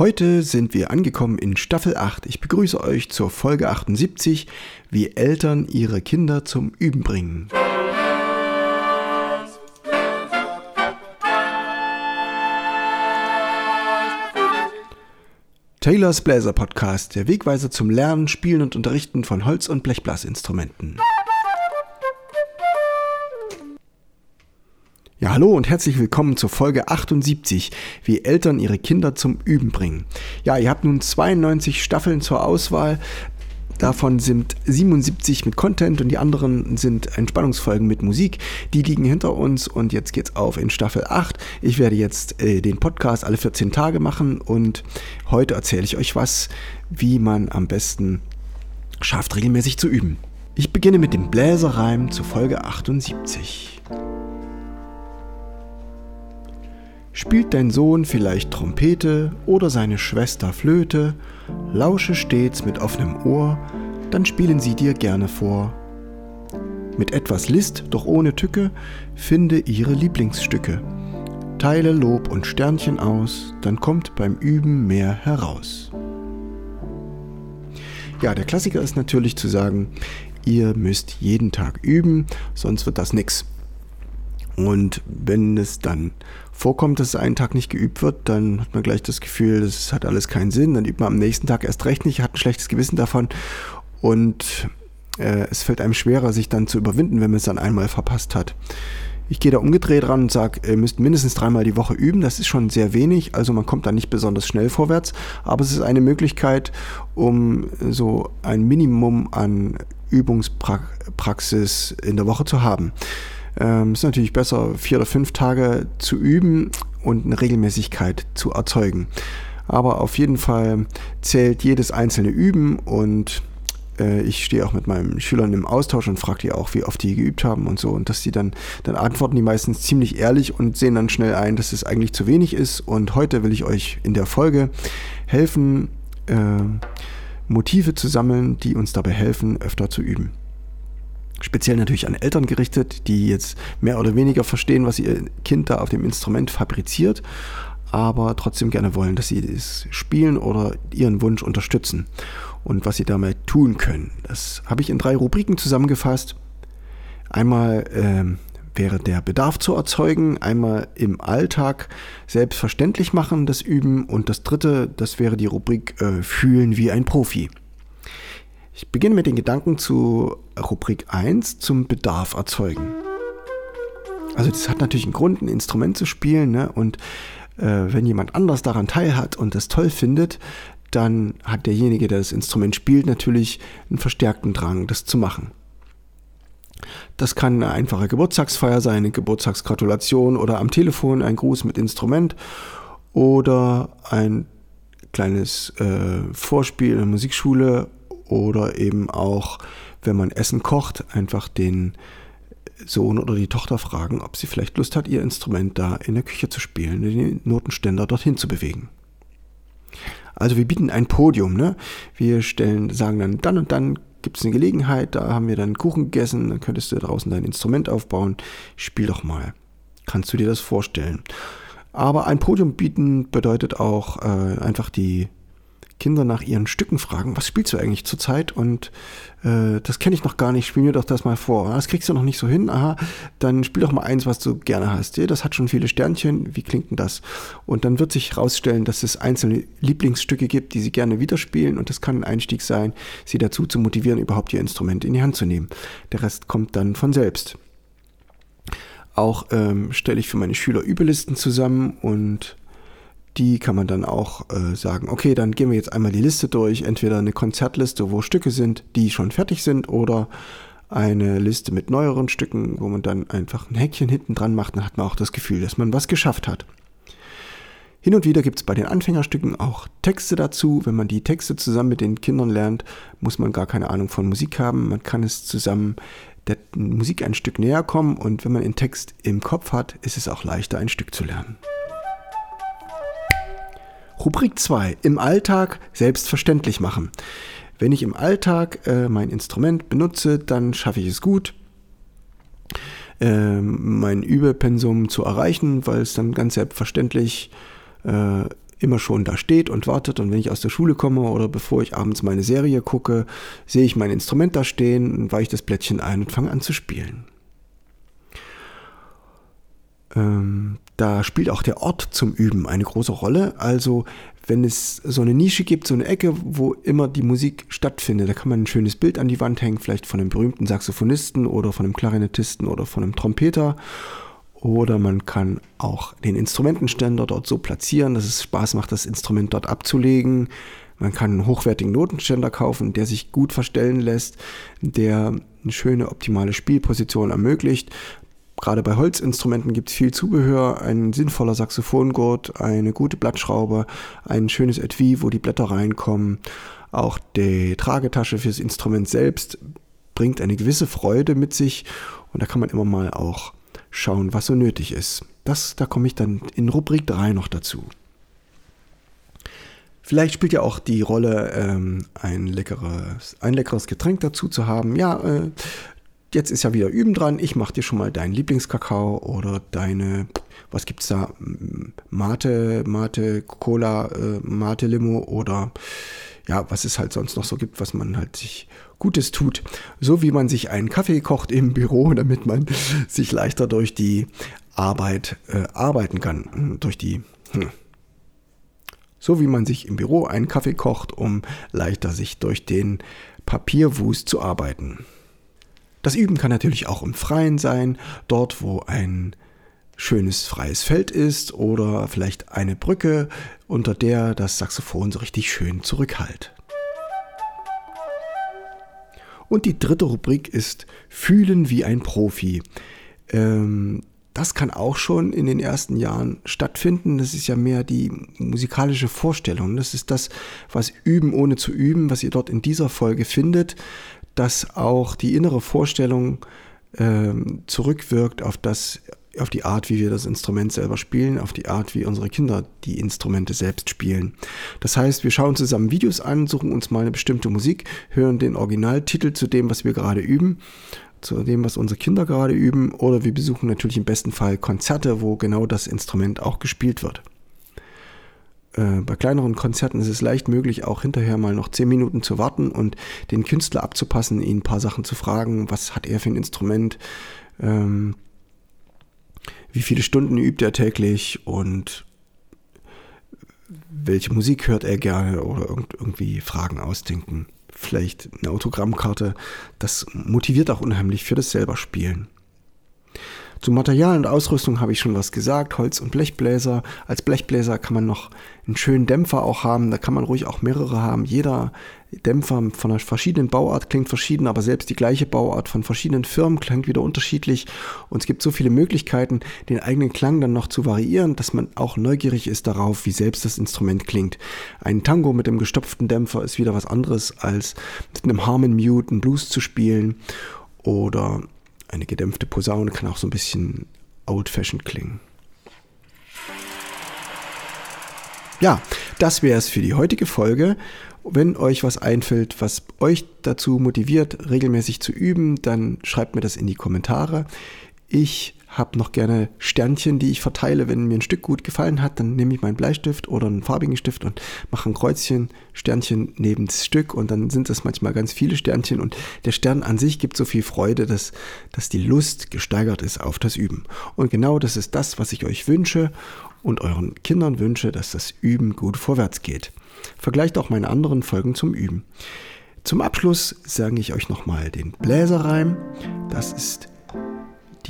Heute sind wir angekommen in Staffel 8. Ich begrüße euch zur Folge 78, wie Eltern ihre Kinder zum Üben bringen. Taylors Bläser Podcast, der Wegweiser zum Lernen, Spielen und Unterrichten von Holz- und Blechblasinstrumenten. Ja, hallo und herzlich willkommen zur Folge 78, wie Eltern ihre Kinder zum Üben bringen. Ja, ihr habt nun 92 Staffeln zur Auswahl. Davon sind 77 mit Content und die anderen sind Entspannungsfolgen mit Musik. Die liegen hinter uns und jetzt geht's auf in Staffel 8. Ich werde jetzt äh, den Podcast alle 14 Tage machen und heute erzähle ich euch was, wie man am besten schafft, regelmäßig zu üben. Ich beginne mit dem Bläserreim zu Folge 78. Spielt dein Sohn vielleicht Trompete oder seine Schwester Flöte, lausche stets mit offenem Ohr, dann spielen sie dir gerne vor. Mit etwas List, doch ohne Tücke, finde ihre Lieblingsstücke. Teile Lob und Sternchen aus, dann kommt beim Üben mehr heraus. Ja, der Klassiker ist natürlich zu sagen, ihr müsst jeden Tag üben, sonst wird das nix. Und wenn es dann vorkommt, dass einen Tag nicht geübt wird, dann hat man gleich das Gefühl, das hat alles keinen Sinn. Dann übt man am nächsten Tag erst recht nicht, hat ein schlechtes Gewissen davon und äh, es fällt einem schwerer, sich dann zu überwinden, wenn man es dann einmal verpasst hat. Ich gehe da umgedreht ran und sage, ihr müsst mindestens dreimal die Woche üben. Das ist schon sehr wenig, also man kommt da nicht besonders schnell vorwärts. Aber es ist eine Möglichkeit, um so ein Minimum an Übungspraxis in der Woche zu haben. Ähm, ist natürlich besser, vier oder fünf Tage zu üben und eine Regelmäßigkeit zu erzeugen. Aber auf jeden Fall zählt jedes einzelne Üben und äh, ich stehe auch mit meinen Schülern im Austausch und frage die auch, wie oft die geübt haben und so. Und dass die dann, dann antworten die meistens ziemlich ehrlich und sehen dann schnell ein, dass es eigentlich zu wenig ist. Und heute will ich euch in der Folge helfen, äh, Motive zu sammeln, die uns dabei helfen, öfter zu üben speziell natürlich an Eltern gerichtet, die jetzt mehr oder weniger verstehen, was ihr Kind da auf dem Instrument fabriziert, aber trotzdem gerne wollen, dass sie es spielen oder ihren Wunsch unterstützen und was sie damit tun können. Das habe ich in drei Rubriken zusammengefasst. Einmal ähm, wäre der Bedarf zu erzeugen, einmal im Alltag selbstverständlich machen, das Üben und das dritte, das wäre die Rubrik äh, Fühlen wie ein Profi. Ich beginne mit den Gedanken zu Rubrik 1 zum Bedarf erzeugen. Also das hat natürlich einen Grund, ein Instrument zu spielen ne? und äh, wenn jemand anders daran teilhat und das toll findet, dann hat derjenige, der das Instrument spielt, natürlich einen verstärkten Drang, das zu machen. Das kann eine einfache Geburtstagsfeier sein, eine Geburtstagsgratulation oder am Telefon ein Gruß mit Instrument oder ein kleines äh, Vorspiel in der Musikschule oder eben auch, wenn man Essen kocht, einfach den Sohn oder die Tochter fragen, ob sie vielleicht Lust hat, ihr Instrument da in der Küche zu spielen, den Notenständer dorthin zu bewegen. Also wir bieten ein Podium, ne? Wir stellen, sagen dann, dann und dann gibt es eine Gelegenheit, da haben wir dann Kuchen gegessen, dann könntest du draußen dein Instrument aufbauen, spiel doch mal. Kannst du dir das vorstellen? Aber ein Podium bieten bedeutet auch äh, einfach die Kinder nach ihren Stücken fragen, was spielst du eigentlich zurzeit? Und äh, das kenne ich noch gar nicht, spiel mir doch das mal vor. Das kriegst du noch nicht so hin, aha, dann spiel doch mal eins, was du gerne hast. Das hat schon viele Sternchen, wie klingt denn das? Und dann wird sich herausstellen, dass es einzelne Lieblingsstücke gibt, die sie gerne wieder spielen und das kann ein Einstieg sein, sie dazu zu motivieren, überhaupt ihr Instrument in die Hand zu nehmen. Der Rest kommt dann von selbst. Auch ähm, stelle ich für meine Schüler Übelisten zusammen und die kann man dann auch äh, sagen, okay, dann gehen wir jetzt einmal die Liste durch, entweder eine Konzertliste, wo Stücke sind, die schon fertig sind, oder eine Liste mit neueren Stücken, wo man dann einfach ein Häkchen hinten dran macht, dann hat man auch das Gefühl, dass man was geschafft hat. Hin und wieder gibt es bei den Anfängerstücken auch Texte dazu. Wenn man die Texte zusammen mit den Kindern lernt, muss man gar keine Ahnung von Musik haben. Man kann es zusammen der Musik ein Stück näher kommen und wenn man den Text im Kopf hat, ist es auch leichter, ein Stück zu lernen. Rubrik 2. Im Alltag selbstverständlich machen. Wenn ich im Alltag äh, mein Instrument benutze, dann schaffe ich es gut, äh, mein Übepensum zu erreichen, weil es dann ganz selbstverständlich äh, immer schon da steht und wartet und wenn ich aus der Schule komme oder bevor ich abends meine Serie gucke, sehe ich mein Instrument da stehen weiche das Blättchen ein und fange an zu spielen. Ähm, da spielt auch der Ort zum Üben eine große Rolle. Also wenn es so eine Nische gibt, so eine Ecke, wo immer die Musik stattfindet, da kann man ein schönes Bild an die Wand hängen, vielleicht von einem berühmten Saxophonisten oder von einem Klarinettisten oder von einem Trompeter. Oder man kann auch den Instrumentenständer dort so platzieren, dass es Spaß macht, das Instrument dort abzulegen. Man kann einen hochwertigen Notenständer kaufen, der sich gut verstellen lässt, der eine schöne optimale Spielposition ermöglicht. Gerade bei Holzinstrumenten gibt es viel Zubehör, ein sinnvoller Saxophongurt, eine gute Blattschraube, ein schönes Etui, wo die Blätter reinkommen. Auch die Tragetasche fürs Instrument selbst bringt eine gewisse Freude mit sich und da kann man immer mal auch schauen, was so nötig ist. Das, da komme ich dann in Rubrik 3 noch dazu. Vielleicht spielt ja auch die Rolle, ähm, ein, leckeres, ein leckeres Getränk dazu zu haben. Ja, äh, jetzt ist ja wieder Üben dran. Ich mache dir schon mal deinen Lieblingskakao oder deine, was gibt's da? Mate, Mate, Cola, äh, Mate Limo oder ja, was es halt sonst noch so gibt, was man halt sich Gutes tut. So wie man sich einen Kaffee kocht im Büro, damit man sich leichter durch die Arbeit äh, arbeiten kann. Hm, durch die. Hm. So wie man sich im Büro einen Kaffee kocht, um leichter sich durch den Papierwust zu arbeiten. Das Üben kann natürlich auch im Freien sein, dort wo ein schönes freies Feld ist oder vielleicht eine Brücke, unter der das Saxophon so richtig schön zurückhallt. Und die dritte Rubrik ist Fühlen wie ein Profi. Ähm, das kann auch schon in den ersten Jahren stattfinden. Das ist ja mehr die musikalische Vorstellung. Das ist das, was Üben ohne zu üben, was ihr dort in dieser Folge findet dass auch die innere Vorstellung ähm, zurückwirkt auf das, auf die Art, wie wir das Instrument selber spielen, auf die Art, wie unsere Kinder die Instrumente selbst spielen. Das heißt, wir schauen zusammen Videos an, suchen uns mal eine bestimmte Musik, hören den Originaltitel zu dem, was wir gerade üben, zu dem, was unsere Kinder gerade üben, oder wir besuchen natürlich im besten Fall Konzerte, wo genau das Instrument auch gespielt wird. Äh, bei kleineren Konzerten ist es leicht möglich, auch hinterher mal noch zehn Minuten zu warten und den Künstler abzupassen, ihn ein paar Sachen zu fragen, was hat er für ein Instrument, ähm, wie viele Stunden übt er täglich und welche Musik hört er gerne oder irgendwie Fragen ausdenken. Vielleicht eine Autogrammkarte. Das motiviert auch unheimlich für das selber Spielen. Zu Material und Ausrüstung habe ich schon was gesagt. Holz- und Blechbläser. Als Blechbläser kann man noch einen schönen Dämpfer auch haben. Da kann man ruhig auch mehrere haben. Jeder Dämpfer von einer verschiedenen Bauart klingt verschieden, aber selbst die gleiche Bauart von verschiedenen Firmen klingt wieder unterschiedlich. Und es gibt so viele Möglichkeiten, den eigenen Klang dann noch zu variieren, dass man auch neugierig ist darauf, wie selbst das Instrument klingt. Ein Tango mit einem gestopften Dämpfer ist wieder was anderes, als mit einem Harmon Mute einen Blues zu spielen. Oder eine gedämpfte Posaune kann auch so ein bisschen old-fashioned klingen. Ja, das wäre es für die heutige Folge. Wenn euch was einfällt, was euch dazu motiviert, regelmäßig zu üben, dann schreibt mir das in die Kommentare. Ich habe noch gerne Sternchen, die ich verteile. Wenn mir ein Stück gut gefallen hat, dann nehme ich meinen Bleistift oder einen farbigen Stift und mache ein Kreuzchen, Sternchen neben das Stück und dann sind es manchmal ganz viele Sternchen und der Stern an sich gibt so viel Freude, dass, dass die Lust gesteigert ist auf das Üben. Und genau das ist das, was ich euch wünsche und euren Kindern wünsche, dass das Üben gut vorwärts geht. Vergleicht auch meine anderen Folgen zum Üben. Zum Abschluss sage ich euch nochmal den Bläserreim. Das ist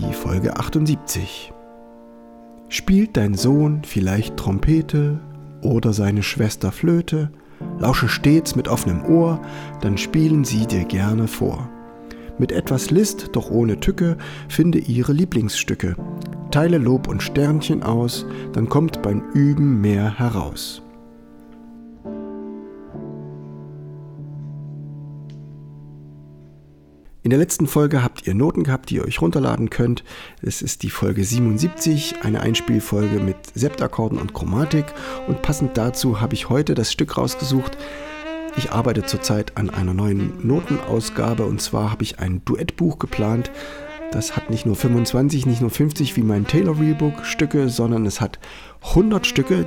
die Folge 78. Spielt dein Sohn vielleicht Trompete oder seine Schwester Flöte? Lausche stets mit offenem Ohr, dann spielen sie dir gerne vor. Mit etwas List, doch ohne Tücke, finde ihre Lieblingsstücke. Teile Lob und Sternchen aus, dann kommt beim Üben mehr heraus. In der letzten Folge habt ihr Noten gehabt, die ihr euch runterladen könnt. Es ist die Folge 77, eine Einspielfolge mit Septakkorden und Chromatik. Und passend dazu habe ich heute das Stück rausgesucht. Ich arbeite zurzeit an einer neuen Notenausgabe und zwar habe ich ein Duettbuch geplant, Das hat nicht nur 25, nicht nur 50 wie mein Taylor Reelbook Stücke, sondern es hat 100 Stücke,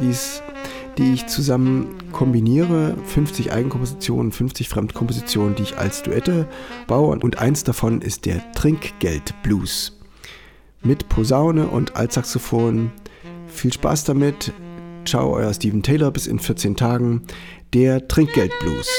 die ich zusammen kombiniere. 50 Eigenkompositionen, 50 Fremdkompositionen, die ich als Duette baue. Und eins davon ist der Trinkgeld Blues. Mit Posaune und Altsaxophon. Viel Spaß damit. Ciao, euer Steven Taylor. Bis in 14 Tagen. Der Trinkgeld Blues.